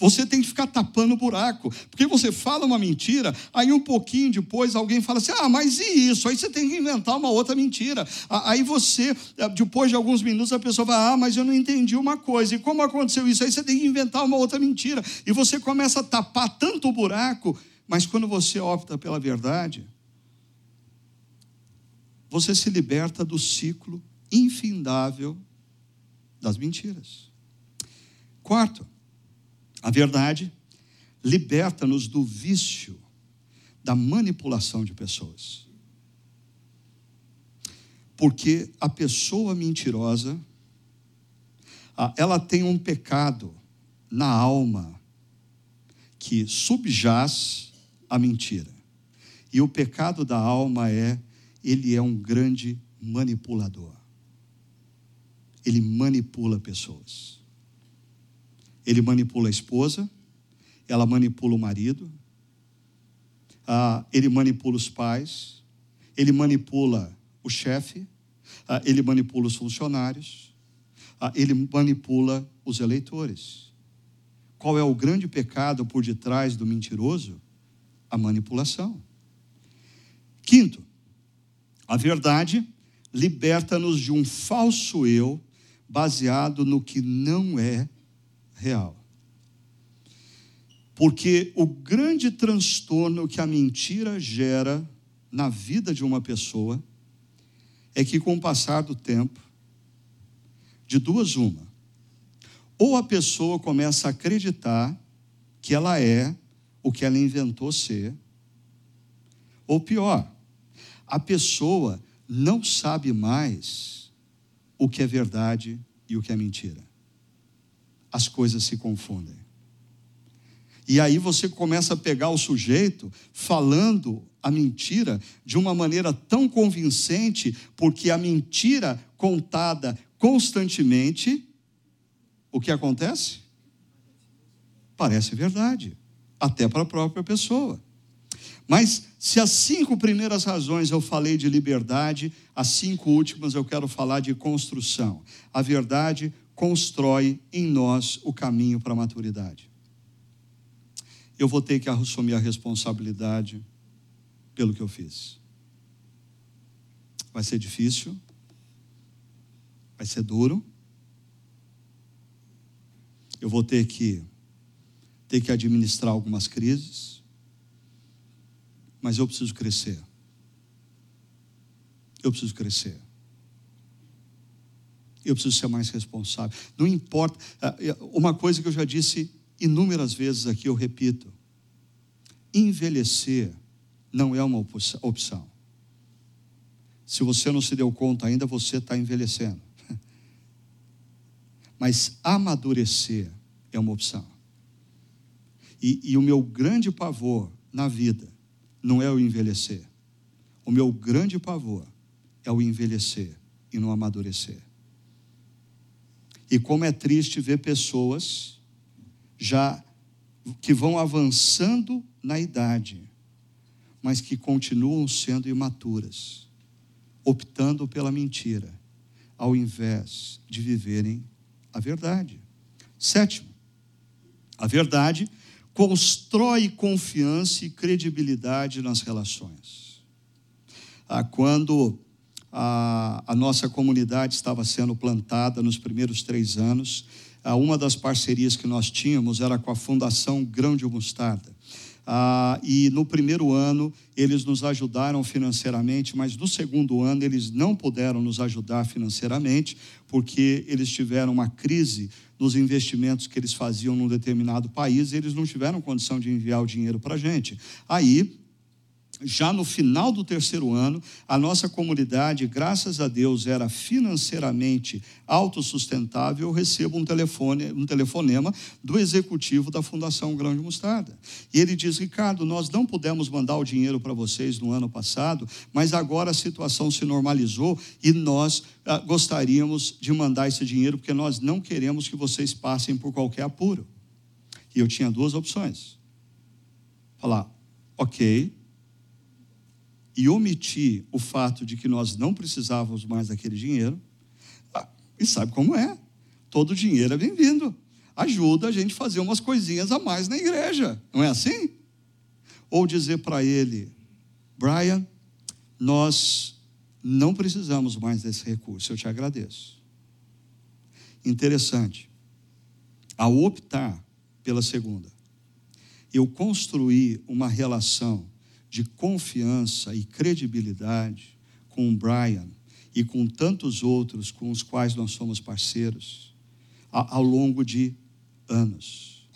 você tem que ficar tapando o buraco, porque você fala uma mentira, aí um pouquinho depois alguém fala assim: ah, mas e isso? Aí você tem que inventar uma outra mentira. Aí você, eh, depois de alguns minutos, a pessoa vai: ah, mas eu não entendi uma coisa, e como aconteceu isso? Aí você tem que inventar uma outra mentira, e você começa a tapar tanto o buraco mas quando você opta pela verdade, você se liberta do ciclo infindável das mentiras. Quarto, a verdade liberta-nos do vício da manipulação de pessoas. Porque a pessoa mentirosa, ela tem um pecado na alma que subjaz a mentira. E o pecado da alma é, ele é um grande manipulador. Ele manipula pessoas. Ele manipula a esposa, ela manipula o marido, ah, ele manipula os pais, ele manipula o chefe, ah, ele manipula os funcionários, ah, ele manipula os eleitores. Qual é o grande pecado por detrás do mentiroso? A manipulação. Quinto, a verdade liberta-nos de um falso eu baseado no que não é real. Porque o grande transtorno que a mentira gera na vida de uma pessoa é que, com o passar do tempo, de duas uma, ou a pessoa começa a acreditar que ela é o que ela inventou ser. Ou pior, a pessoa não sabe mais o que é verdade e o que é mentira. As coisas se confundem. E aí você começa a pegar o sujeito falando a mentira de uma maneira tão convincente, porque a mentira contada constantemente, o que acontece? Parece verdade até para a própria pessoa. Mas se as cinco primeiras razões eu falei de liberdade, as cinco últimas eu quero falar de construção. A verdade constrói em nós o caminho para a maturidade. Eu vou ter que assumir a responsabilidade pelo que eu fiz. Vai ser difícil, vai ser duro. Eu vou ter que ter que administrar algumas crises, mas eu preciso crescer. Eu preciso crescer. Eu preciso ser mais responsável. Não importa. Ah, uma coisa que eu já disse inúmeras vezes aqui, eu repito: envelhecer não é uma opção. Se você não se deu conta ainda, você está envelhecendo. Mas amadurecer é uma opção. E, e o meu grande pavor na vida não é o envelhecer. O meu grande pavor é o envelhecer e não amadurecer. E como é triste ver pessoas já que vão avançando na idade, mas que continuam sendo imaturas, optando pela mentira, ao invés de viverem a verdade. Sétimo, a verdade constrói confiança e credibilidade nas relações. Ah, quando a, a nossa comunidade estava sendo plantada nos primeiros três anos, ah, uma das parcerias que nós tínhamos era com a Fundação Grão de Mostarda. Ah, e no primeiro ano eles nos ajudaram financeiramente, mas no segundo ano eles não puderam nos ajudar financeiramente, porque eles tiveram uma crise nos investimentos que eles faziam num determinado país e eles não tiveram condição de enviar o dinheiro para a gente. Aí já no final do terceiro ano, a nossa comunidade, graças a Deus, era financeiramente autossustentável. Eu recebo um, telefone, um telefonema do executivo da Fundação Grão de Mostarda. E ele diz: Ricardo, nós não pudemos mandar o dinheiro para vocês no ano passado, mas agora a situação se normalizou e nós ah, gostaríamos de mandar esse dinheiro, porque nós não queremos que vocês passem por qualquer apuro. E eu tinha duas opções: falar, ok e omitir o fato de que nós não precisávamos mais daquele dinheiro. Ah, e sabe como é? Todo dinheiro é bem-vindo. Ajuda a gente a fazer umas coisinhas a mais na igreja. Não é assim? Ou dizer para ele, Brian, nós não precisamos mais desse recurso, eu te agradeço. Interessante. Ao optar pela segunda, eu construí uma relação de confiança e credibilidade com o Brian e com tantos outros com os quais nós somos parceiros ao longo de anos.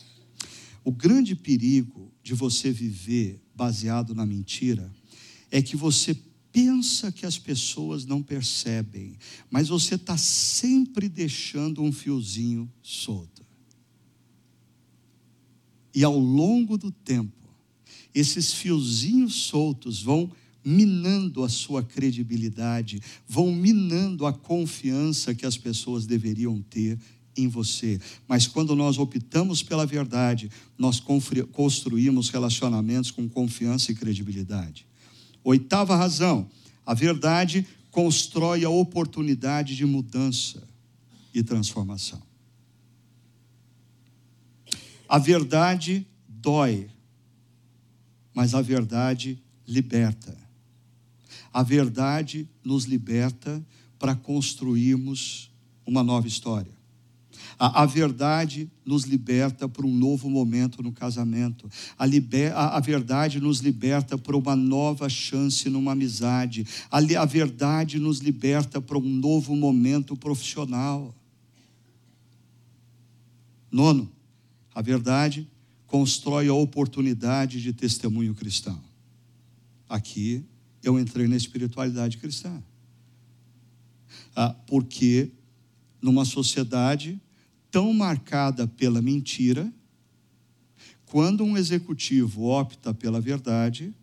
O grande perigo de você viver baseado na mentira é que você pensa que as pessoas não percebem, mas você está sempre deixando um fiozinho solto. E ao longo do tempo, esses fiozinhos soltos vão minando a sua credibilidade, vão minando a confiança que as pessoas deveriam ter em você. Mas quando nós optamos pela verdade, nós construímos relacionamentos com confiança e credibilidade. Oitava razão: a verdade constrói a oportunidade de mudança e transformação. A verdade dói, mas a verdade liberta. A verdade nos liberta para construirmos uma nova história. A, a, verdade nos liberta para um novo momento no casamento. A, liber, a, a verdade nos liberta para uma nova chance numa amizade. A, a verdade nos liberta para um novo momento profissional. Nono, a verdade constrói a oportunidade de testemunho cristão. Aqui eu entrei na espiritualidade cristã. Ah, porque numa sociedade tão marcada pela mentira, quando um executivo opta pela verdade,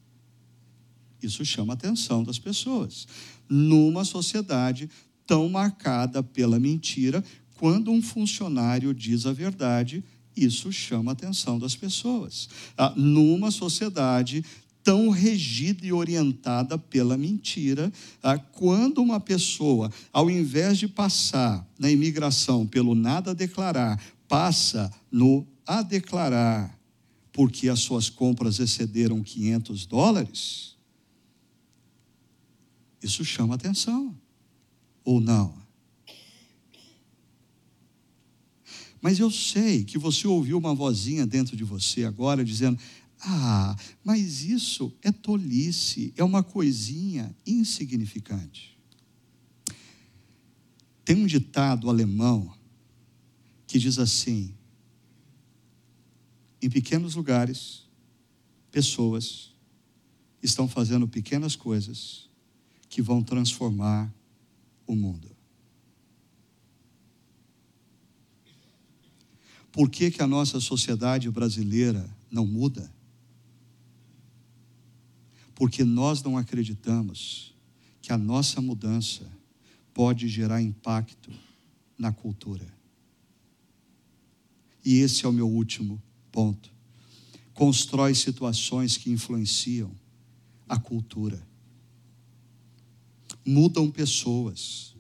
isso chama a atenção das pessoas. Numa sociedade tão marcada pela mentira, quando um funcionário diz a verdade, isso chama a atenção das pessoas. Ah, numa sociedade tão regida e orientada pela mentira, ah, quando uma pessoa, ao invés de passar na imigração pelo nada a declarar, passa no a declarar, porque as suas compras excederam 500 dólares, isso chama atenção, ou não? Mas eu sei que você ouviu uma vozinha dentro de você agora dizendo: Ah, mas isso é tolice, é uma coisinha insignificante. Tem um ditado alemão que diz assim: em pequenos lugares, pessoas estão fazendo pequenas coisas que vão transformar o mundo. Por que, que a nossa sociedade brasileira não muda? porque nós não acreditamos que a nossa mudança pode gerar impacto na cultura. E esse é o meu último ponto. Constrói situações que influenciam a cultura. Mudam pessoas,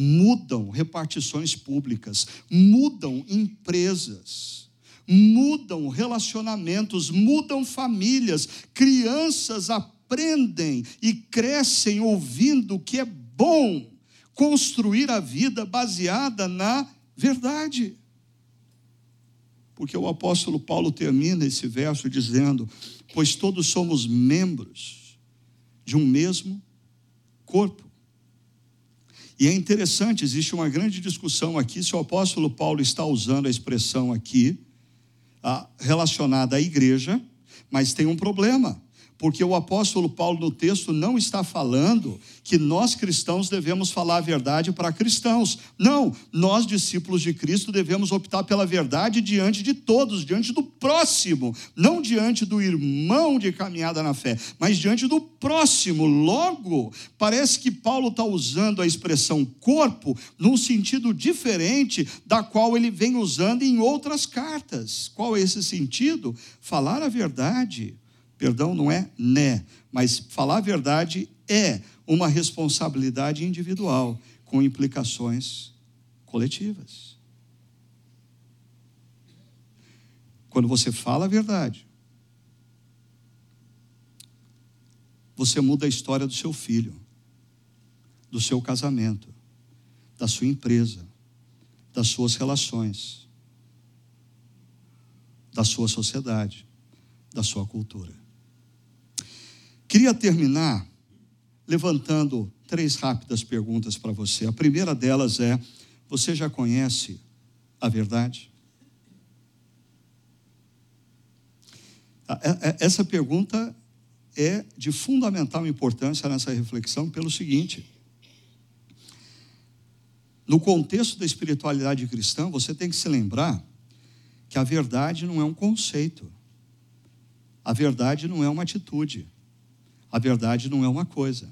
mudam repartições públicas, mudam empresas, mudam relacionamentos, mudam famílias. Crianças aprendem e crescem ouvindo que é bom construir a vida baseada na verdade. Porque o apóstolo Paulo termina esse verso dizendo: Pois todos somos membros de um mesmo corpo. E é interessante, existe uma grande discussão aqui se o apóstolo Paulo está usando a expressão aqui relacionada à igreja, mas tem um problema porque o apóstolo Paulo no texto não está falando que nós cristãos devemos falar a verdade para cristãos. Não, nós discípulos de Cristo devemos optar pela verdade diante de todos, diante do próximo, não diante do irmão de caminhada na fé, mas diante do próximo. Logo, parece que Paulo está usando a expressão corpo num sentido diferente da qual ele vem usando em outras cartas. Qual é esse sentido? Falar a verdade Perdão não é né, mas falar a verdade é uma responsabilidade individual com implicações coletivas. Quando você fala a verdade, você muda a história do seu filho, do seu casamento, da sua empresa, das suas relações, da sua sociedade, da sua cultura. Queria terminar levantando três rápidas perguntas para você. A primeira delas é: você já conhece a verdade? É, é, essa pergunta é de fundamental importância nessa reflexão, pelo seguinte: no contexto da espiritualidade cristã, você tem que se lembrar que a verdade não é um conceito, a verdade não é uma atitude. A verdade não é uma coisa.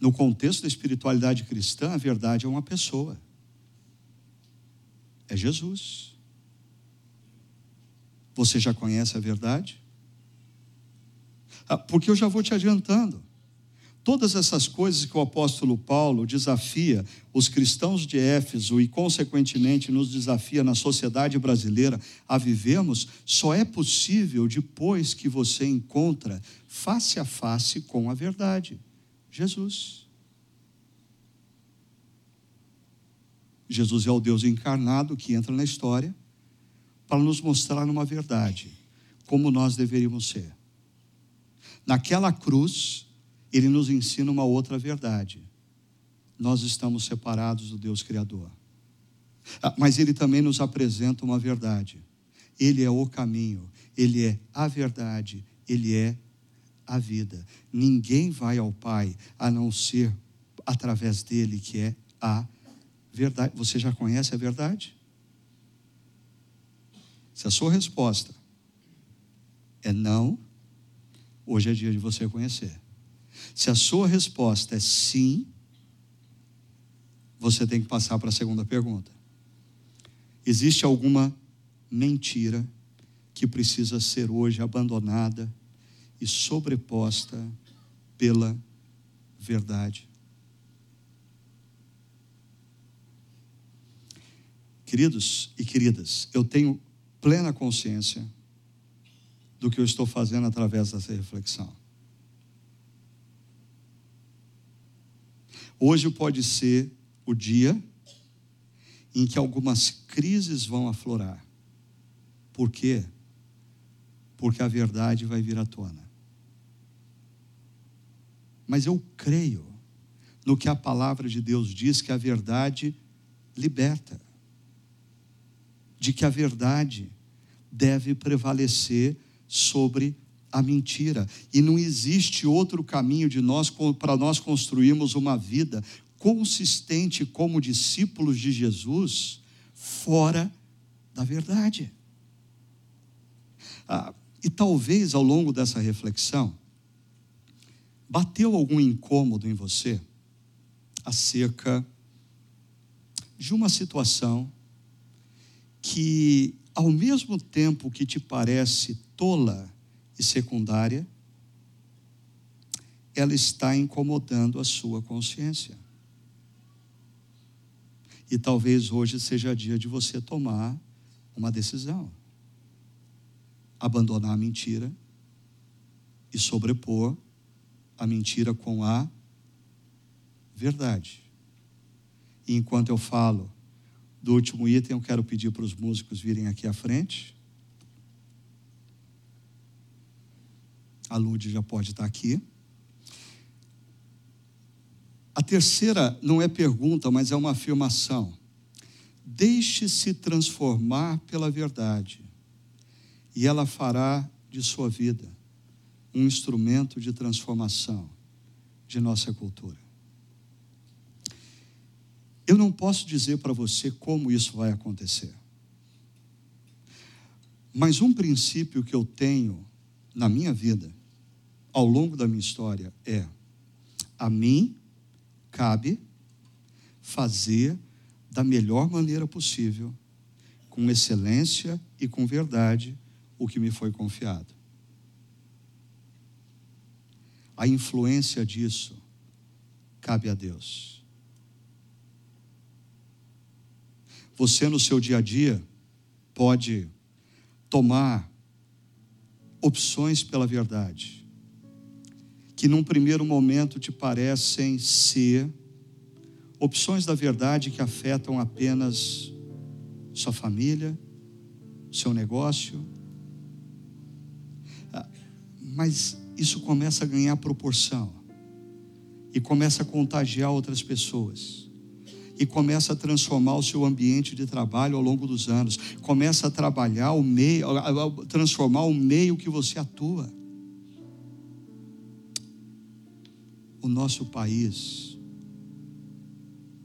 No contexto da espiritualidade cristã, a verdade é uma pessoa. É Jesus. Você já conhece a verdade? Ah, porque eu já vou te adiantando. Todas essas coisas que o apóstolo Paulo desafia os cristãos de Éfeso e, consequentemente, nos desafia na sociedade brasileira a vivermos, só é possível depois que você encontra face a face com a verdade: Jesus. Jesus é o Deus encarnado que entra na história para nos mostrar uma verdade, como nós deveríamos ser. Naquela cruz, ele nos ensina uma outra verdade. Nós estamos separados do Deus Criador. Ah, mas ele também nos apresenta uma verdade. Ele é o caminho, ele é a verdade, ele é a vida. Ninguém vai ao Pai a não ser através dele, que é a verdade. Você já conhece a verdade? Se a sua resposta é não, hoje é dia de você conhecer. Se a sua resposta é sim, você tem que passar para a segunda pergunta. Existe alguma mentira que precisa ser hoje abandonada e sobreposta pela verdade? Queridos e queridas, eu tenho plena consciência do que eu estou fazendo através dessa reflexão. Hoje pode ser o dia em que algumas crises vão aflorar. Por quê? Porque a verdade vai vir à tona. Mas eu creio no que a palavra de Deus diz que a verdade liberta. De que a verdade deve prevalecer sobre a mentira. E não existe outro caminho de nós para nós construirmos uma vida consistente como discípulos de Jesus fora da verdade. Ah, e talvez ao longo dessa reflexão, Bateu algum incômodo em você acerca de uma situação que, ao mesmo tempo que te parece tola e secundária, ela está incomodando a sua consciência. E talvez hoje seja dia de você tomar uma decisão. Abandonar a mentira e sobrepor a mentira com a verdade. E enquanto eu falo do último item, eu quero pedir para os músicos virem aqui à frente. A Lud já pode estar aqui. A terceira não é pergunta, mas é uma afirmação. Deixe-se transformar pela verdade, e ela fará de sua vida um instrumento de transformação de nossa cultura. Eu não posso dizer para você como isso vai acontecer. Mas um princípio que eu tenho na minha vida, ao longo da minha história, é: a mim cabe fazer da melhor maneira possível, com excelência e com verdade, o que me foi confiado. A influência disso cabe a Deus. Você, no seu dia a dia, pode tomar opções pela verdade que num primeiro momento te parecem ser opções da verdade que afetam apenas sua família, seu negócio. Ah, mas isso começa a ganhar proporção e começa a contagiar outras pessoas. E começa a transformar o seu ambiente de trabalho ao longo dos anos. Começa a trabalhar o meio, a transformar o meio que você atua. o nosso país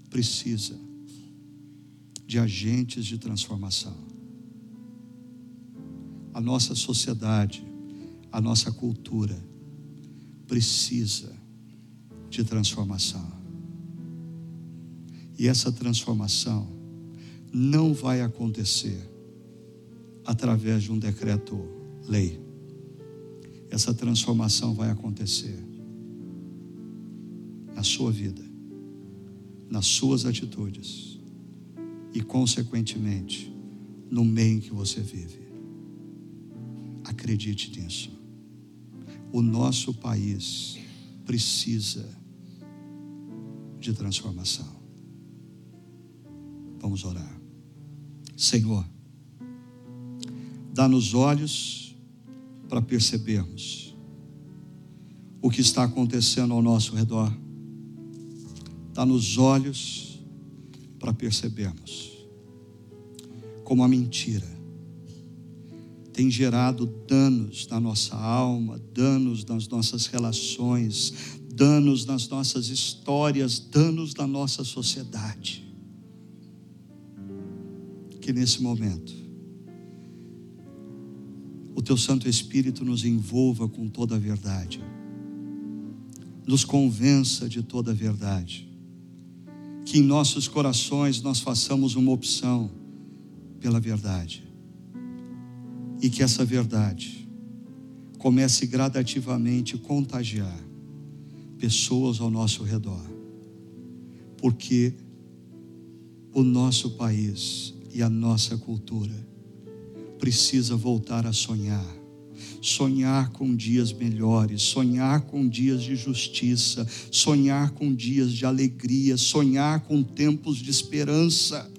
precisa de agentes de transformação. A nossa sociedade, a nossa cultura precisa de transformação. E essa transformação não vai acontecer através de um decreto-lei. Essa transformação vai acontecer na sua vida, nas suas atitudes e, consequentemente, no meio em que você vive. Acredite nisso. O nosso país precisa de transformação. Vamos orar. Senhor, dá-nos olhos para percebermos o que está acontecendo ao nosso redor está nos olhos para percebermos como a mentira tem gerado danos na nossa alma, danos nas nossas relações, danos nas nossas histórias, danos na nossa sociedade. Que nesse momento, o Teu Santo Espírito nos envolva com toda a verdade, nos convença de toda a verdade que em nossos corações nós façamos uma opção pela verdade. E que essa verdade comece gradativamente a contagiar pessoas ao nosso redor. Porque o nosso país e a nossa cultura precisa voltar a sonhar sonhar com dias melhores, sonhar com dias de justiça, sonhar com dias de alegria, sonhar com tempos de esperança.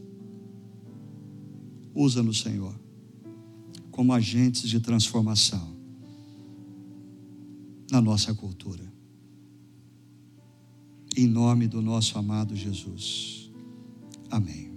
Usa-nos, Senhor, como agentes de transformação na nossa cultura. Em nome do nosso amado Jesus. Amém.